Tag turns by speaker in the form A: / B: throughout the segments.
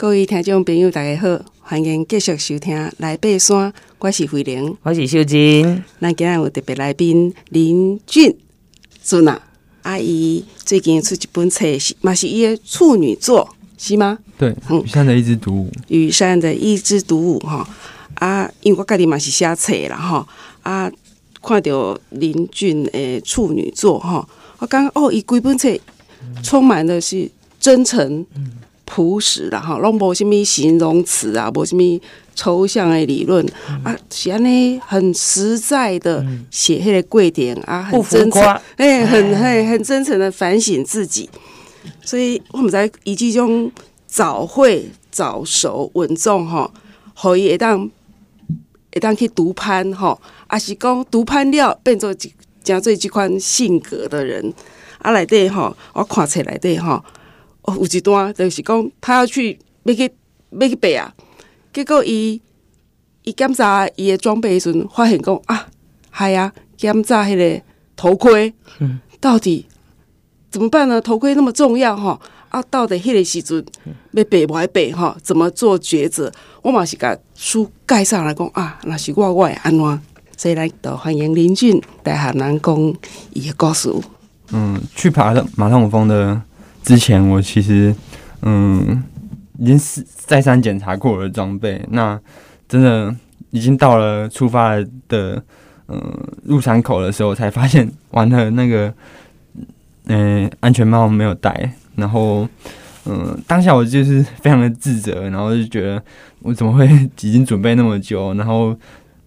A: 各位听众朋友，大家好，欢迎继续收听《来爬山》，我是慧玲，
B: 我是秀真。
A: 咱今日有特别来宾林俊尊啊，阿姨最近出一本册，是嘛是伊的处女作，是吗？
C: 对，雨山的一枝独舞。
A: 雨山的一枝独舞，哈啊，因为我家己嘛是写册啦，哈啊，看到林俊的处女作，哈，我感觉哦，伊规本册充满的是真诚。嗯朴实啦吼，拢无什物形容词啊，无什物抽象的理论、嗯、啊，是安尼很实在的写迄个过程、嗯、啊，很真诚，哎，很很很真诚的反省自己。所以我们在以即种早会早熟稳重吼，可以会当会当去独攀吼，啊是讲独攀了变做真做即款性格的人啊，内底吼，我看册内底哈。哦，有一段就是讲，他要去要去要去爬啊，结果伊伊检查伊的装备时阵，发现讲啊，系啊，检查迄个头盔，嗯，到底怎么办呢？头盔那么重要吼，啊，到底迄个时阵要爬不爱爬吼？怎么做抉择？我嘛是甲书介绍来讲啊，若是我我会安怎？所以来都欢迎林俊来和咱讲伊的故事。
C: 嗯，去爬的马痛峰的。之前我其实，嗯，已经是再三检查过我的装备。那真的已经到了出发的，嗯，入山口的时候，才发现完了那个，嗯，安全帽没有戴。然后，嗯，当下我就是非常的自责，然后就觉得我怎么会已经准备那么久，然后，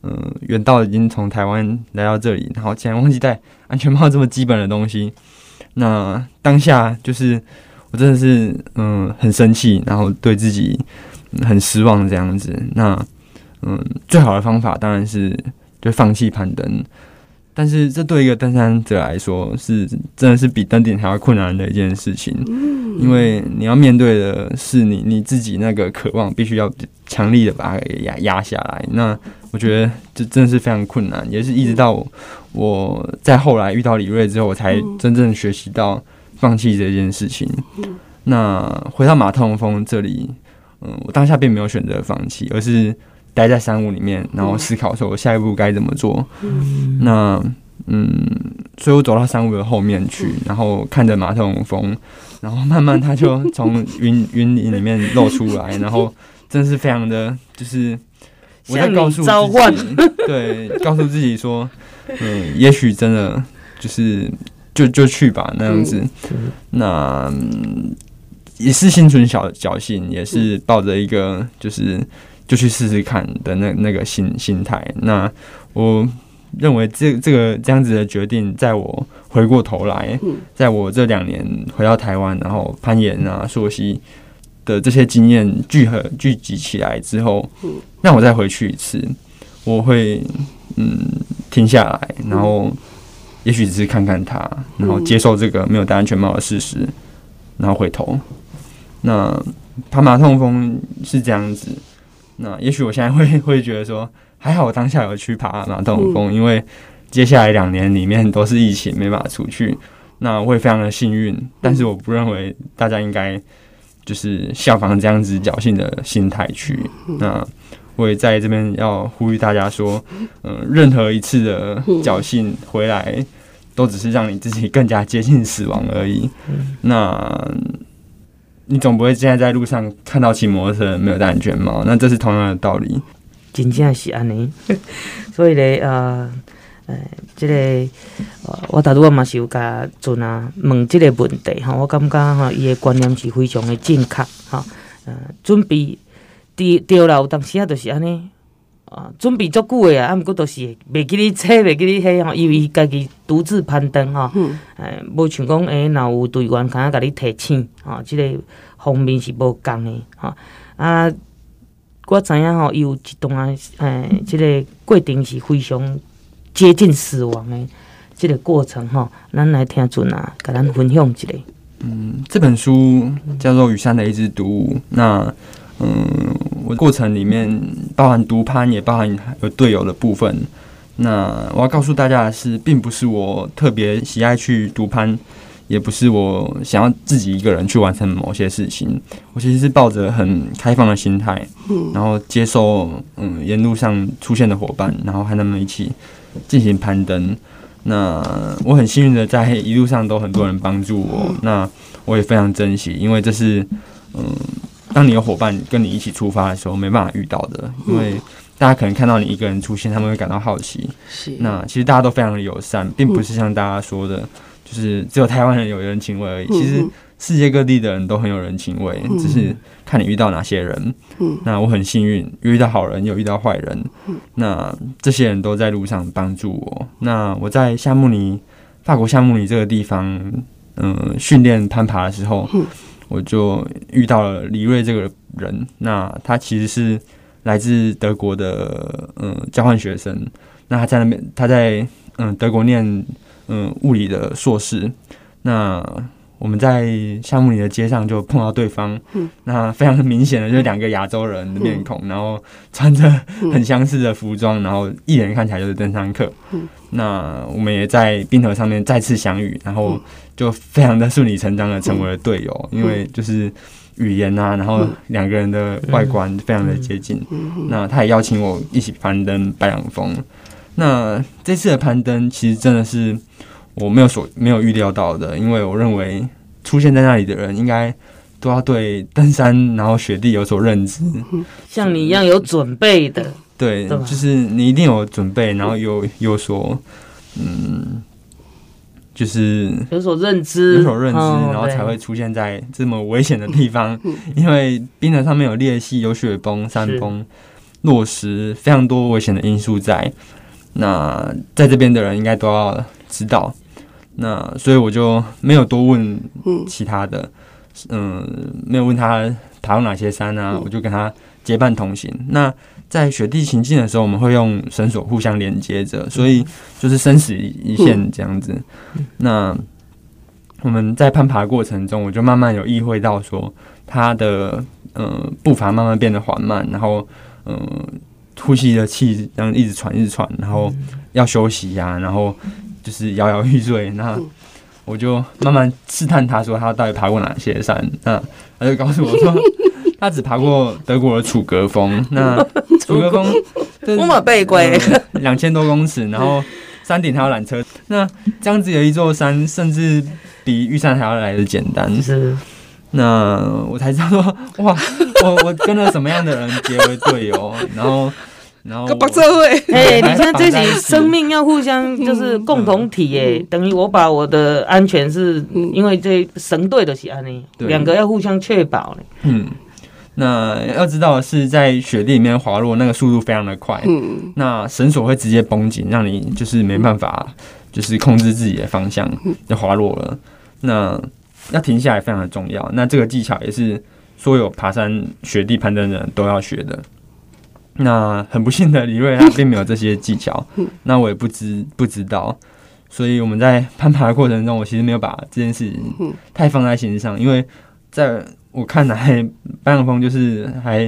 C: 嗯，远道已经从台湾来到这里，然后竟然忘记戴安全帽这么基本的东西。那当下就是我真的是嗯很生气，然后对自己很失望这样子。那嗯最好的方法当然是就放弃攀登，但是这对一个登山者来说是真的是比登顶还要困难的一件事情，因为你要面对的是你你自己那个渴望，必须要强力的把它给压压下来。那我觉得这真的是非常困难，也是一直到我，在后来遇到李瑞之后，我才真正学习到放弃这件事情。那回到马痛峰这里，嗯，我当下并没有选择放弃，而是待在山屋里面，然后思考说我下一步该怎么做。那嗯，所以我走到山屋的后面去，然后看着马桶峰，然后慢慢它就从云云林里面露出来，然后真是非常的就是。我在告诉召唤，对，告诉自己说，嗯，也许真的就是就就去吧，那样子。那也是心存小侥幸，也是抱着一个就是就去试试看的那那个心心态。那我认为这这个这样子的决定，在我回过头来，在我这两年回到台湾，然后攀岩啊、溯溪。的这些经验聚合聚集起来之后，那我再回去一次，我会嗯停下来，然后也许只是看看他，然后接受这个没有戴安全帽的事实，然后回头。那爬马痛风是这样子，那也许我现在会 会觉得说，还好我当下有去爬马洞峰，因为接下来两年里面都是疫情，没办法出去，那我会非常的幸运，但是我不认为大家应该。就是效仿这样子侥幸的心态去。那我也在这边要呼吁大家说，嗯，任何一次的侥幸回来，都只是让你自己更加接近死亡而已。那你总不会现在在路上看到骑摩托车没有戴安全帽？那这是同样的道理。
B: 真正是安尼，所以咧，呃。呃，这个，呃，我大拄仔嘛是有甲阵啊问这个问题吼，我感觉吼伊的观念是非常的正确吼，呃，准备对对啦，有当时啊，就是安尼，啊，准备足久的啊，啊，毋过都是袂记咧切，袂记咧迄吼，因为伊家己独自攀登吼，哎、嗯，无像讲哎，若有队员敢若甲你提醒，吼，即个方面是无共的，吼，啊，我知影吼，伊有一段诶，即个过程是非常。接近死亡的这个过程吼，咱来听准啊，甲咱分享一下。
C: 嗯，这本书叫做《雨山的一只独舞》。那嗯，我过程里面包含独攀，也包含有队友的部分。那我要告诉大家的是，并不是我特别喜爱去独攀，也不是我想要自己一个人去完成某些事情。我其实是抱着很开放的心态，嗯，然后接受嗯沿路上出现的伙伴，然后和他们一起进行攀登。那我很幸运的在一路上都很多人帮助我，那我也非常珍惜，因为这是嗯，当你有伙伴跟你一起出发的时候没办法遇到的，因为。大家可能看到你一个人出现，他们会感到好奇。是，那其实大家都非常的友善，并不是像大家说的，就是只有台湾人有人情味而已。其实世界各地的人都很有人情味，只是看你遇到哪些人。那我很幸运，遇到好人，有遇到坏人。那这些人都在路上帮助我。那我在夏慕尼，法国夏慕尼这个地方，嗯，训练攀爬的时候，我就遇到了李瑞这个人。那他其实是。来自德国的嗯交换学生，那他在那边，他在嗯德国念嗯物理的硕士。那我们在夏目里的街上就碰到对方，嗯、那非常明显的就是两个亚洲人的面孔，嗯、然后穿着很相似的服装，然后一眼看起来就是登山客。嗯、那我们也在冰河上面再次相遇，然后就非常的顺理成章的成为了队友，嗯、因为就是。语言啊，然后两个人的外观非常的接近。那他也邀请我一起攀登白朗峰。那这次的攀登其实真的是我没有所没有预料到的，因为我认为出现在那里的人应该都要对登山然后雪地有所认知，
B: 像你一样有准备的。
C: 对，就是你一定有准备，然后有有所嗯。就是
B: 有所认知，
C: 有所认知，然后才会出现在这么危险的地方。因为冰层上面有裂隙、有雪崩、山崩、落石，非常多危险的因素在。那在这边的人应该都要知道。那所以我就没有多问其他的，嗯，没有问他爬过哪些山啊，我就跟他结伴同行。那在雪地行进的时候，我们会用绳索互相连接着，所以就是生死一线这样子。那我们在攀爬过程中，我就慢慢有意会到说，他的呃步伐慢慢变得缓慢，然后嗯、呃，呼吸的气这样一直喘一直喘，然后要休息呀、啊，然后就是摇摇欲坠。那我就慢慢试探他说他到底爬过哪些山，那他就告诉我说。他只爬过德国的楚格峰，那 楚格峰
B: 多么背过，
C: 两千多公尺，然后山顶还有缆车，那这样子有一座山，甚至比玉山还要来的简单。是，那我才知道说，哇，我我跟了什么样的人结为队友，然后然后，
B: 哎，你看这些生命要互相就是共同体，哎，等于我把我的安全是因为这绳队的是安尼，两个要互相确保嗯。
C: 那要知道是在雪地里面滑落，那个速度非常的快。嗯，那绳索会直接绷紧，让你就是没办法，就是控制自己的方向就滑落了。那要停下来非常的重要。那这个技巧也是所有爬山雪地攀登的人都要学的。那很不幸的，李瑞他并没有这些技巧。那我也不知不知道，所以我们在攀爬的过程中，我其实没有把这件事情太放在心上，因为在。我看来，白朗峰就是还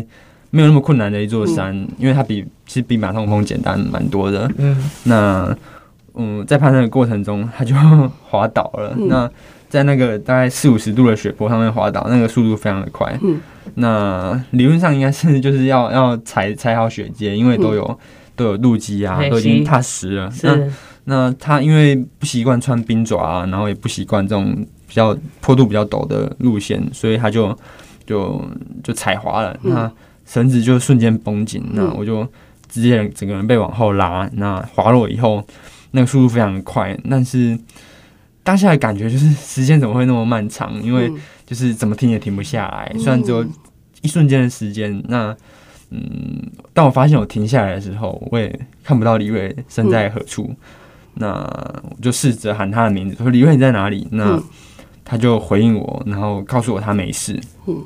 C: 没有那么困难的一座山，嗯、因为它比其实比马痛峰简单蛮多的。嗯，那嗯，在攀登的过程中，它就 滑倒了。嗯、那在那个大概四五十度的雪坡上面滑倒，那个速度非常的快。嗯，那理论上应该是就是要 要踩踩好雪阶，因为都有、嗯、都有路基啊，都已经踏实了。是那那他因为不习惯穿冰爪啊，然后也不习惯这种。比较坡度比较陡的路线，所以他就就就踩滑了，嗯、那绳子就瞬间绷紧，嗯、那我就直接整个人被往后拉，那滑落以后，那个速度非常快，但是当下的感觉就是时间怎么会那么漫长？因为就是怎么停也停不下来，虽然只有一瞬间的时间，那嗯，当我发现我停下来的时候，我也看不到李瑞身在何处，嗯、那我就试着喊他的名字，说李瑞你在哪里？那他就回应我，然后告诉我他没事。嗯，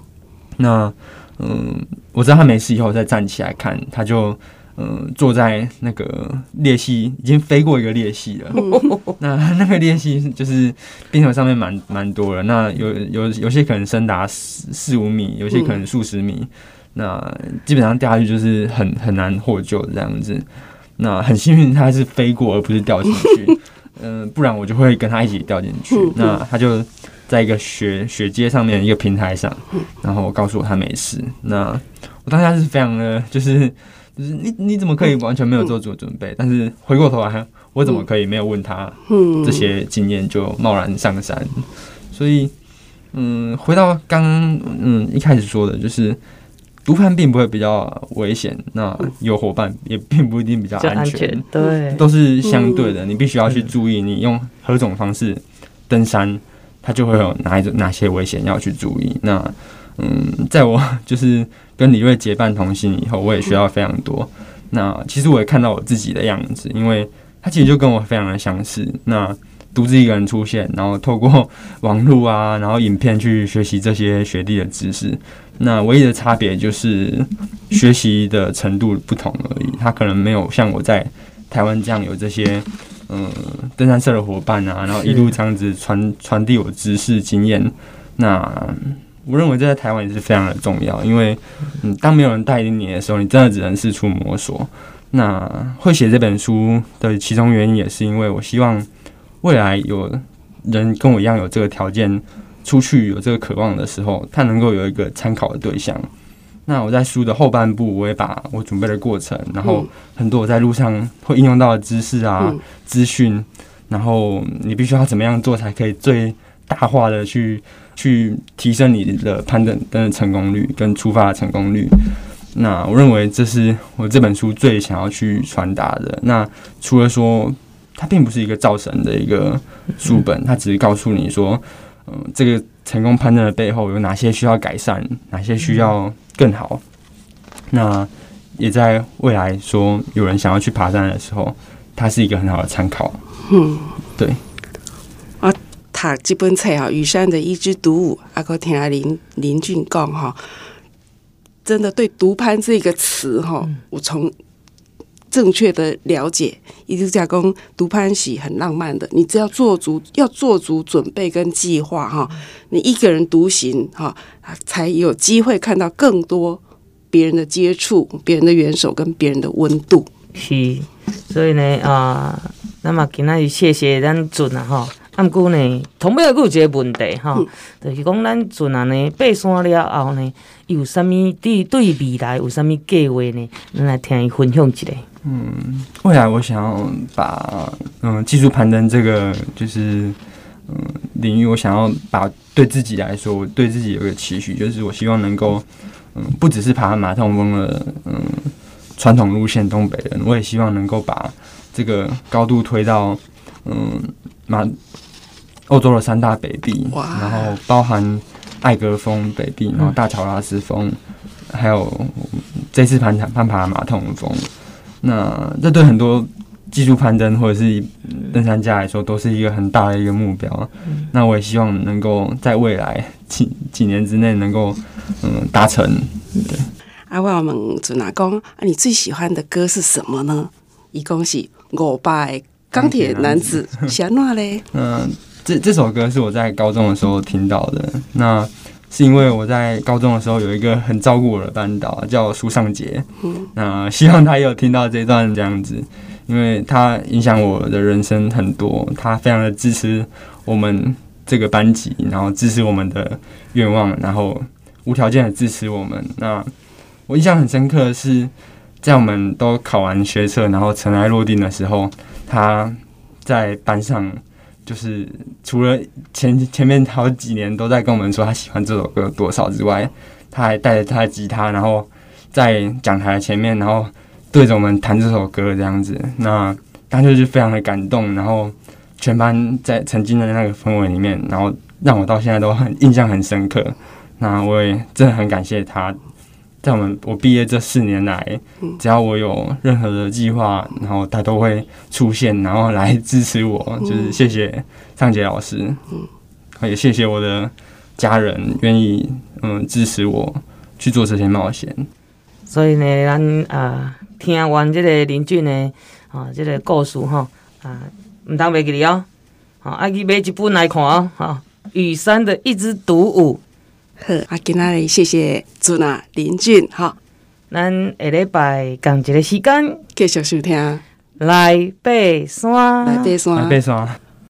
C: 那嗯，我知道他没事以后再站起来看，他就嗯坐在那个裂隙，已经飞过一个裂隙了。嗯、那那个裂隙就是冰河上面蛮蛮多了，那有有有些可能深达四四五米，有些可能数十米。嗯、那基本上掉下去就是很很难获救这样子。那很幸运他是飞过而不是掉进去。嗯、呃，不然我就会跟他一起掉进去。嗯、那他就在一个雪雪阶上面一个平台上，然后告诉我他没事。那我当下是非常的，就是就是你你怎么可以完全没有做足准备？但是回过头来，我怎么可以没有问他这些经验就贸然上山？所以，嗯，回到刚嗯一开始说的，就是。独攀并不会比较危险，那有伙伴也并不一定比较安全，安全
B: 对，
C: 都是相对的。你必须要去注意，你用何种方式登山，它就会有哪一种哪些危险要去注意。那嗯，在我就是跟李瑞结伴同行以后，我也学到非常多。那其实我也看到我自己的样子，因为他其实就跟我非常的相似。那独自一个人出现，然后透过网络啊，然后影片去学习这些雪地的知识。那唯一的差别就是学习的程度不同而已。他可能没有像我在台湾这样有这些嗯登山社的伙伴啊，然后一路这样子传传递我知识经验。那我认为这在台湾也是非常的重要，因为嗯，当没有人带领你的时候，你真的只能四处摸索。那会写这本书的其中原因也是因为我希望未来有人跟我一样有这个条件。出去有这个渴望的时候，他能够有一个参考的对象。那我在书的后半部，我也把我准备的过程，然后很多我在路上会应用到的知识啊、资讯，然后你必须要怎么样做才可以最大化的去去提升你的攀登的成功率跟出发的成功率。那我认为这是我这本书最想要去传达的。那除了说它并不是一个造神的一个书本，它只是告诉你说。嗯，这个成功攀登的背后有哪些需要改善，哪些需要更好？那也在未来说有人想要去爬山的时候，它是一个很好的参考。嗯，对。
A: 我读这本册哈，雨山的一枝独舞，阿哥听林林俊讲哈，真的对“独攀”这个词哈，我从。正确的了解，一直加工独攀喜很浪漫的。你只要做足，要做足准备跟计划哈。你一个人独行哈，才有机会看到更多别人的接触、别人的援手跟别人的温度。
B: 是，所以呢啊，那么今仔日谢谢咱准啊哈。啊，毋过呢，同尾还有一个问题哈，嗯、就是讲咱阵安尼，爬山了后呢，有啥物对对未来有啥物计划呢？咱来听伊分享一下。
C: 嗯，未来我想要把嗯技术攀登这个就是嗯领域，我想要把对自己来说，我对自己有一个期许，就是我希望能够嗯不只是爬马桶峰的嗯传统路线东北人，我也希望能够把这个高度推到嗯马欧洲的三大北地，然后包含艾格峰北地，然后大乔拉斯峰，还有这次攀爬攀爬马桶峰。那这对很多技术攀登或者是登山家来说，都是一个很大的一个目标。那我也希望能够在未来几几年之内能够嗯达成。对，
A: 啊，我们准阿公，啊，你最喜欢的歌是什么呢？一共是我拜钢铁男子小诺嘞。
C: 嗯，这这首歌是我在高中的时候听到的。那是因为我在高中的时候有一个很照顾我的班导叫苏尚杰，那希望他也有听到这段这样子，因为他影响我的人生很多，他非常的支持我们这个班级，然后支持我们的愿望，然后无条件的支持我们。那我印象很深刻的是，在我们都考完学测，然后尘埃落定的时候，他在班上。就是除了前前面好几年都在跟我们说他喜欢这首歌多少之外，他还带着他的吉他，然后在讲台前面，然后对着我们弹这首歌这样子。那当时就非常的感动，然后全班在曾经的那个氛围里面，然后让我到现在都很印象很深刻。那我也真的很感谢他。在我们我毕业这四年来，只要我有任何的计划，然后他都会出现，然后来支持我。就是谢谢尚杰老师，嗯也谢谢我的家人愿意嗯支持我去做这些冒险。
B: 所以呢，咱啊听完这个林俊的啊这个故事哈啊，唔当袂记哩哦，好，爱去买一本来看哦，哈，雨山的一支独舞。
A: 好，啊，今仔日谢谢准啊林俊，哈，
B: 咱下礼拜同一个时间
A: 继续收听。
B: 来爬山，
A: 来爬山，
C: 来爬山。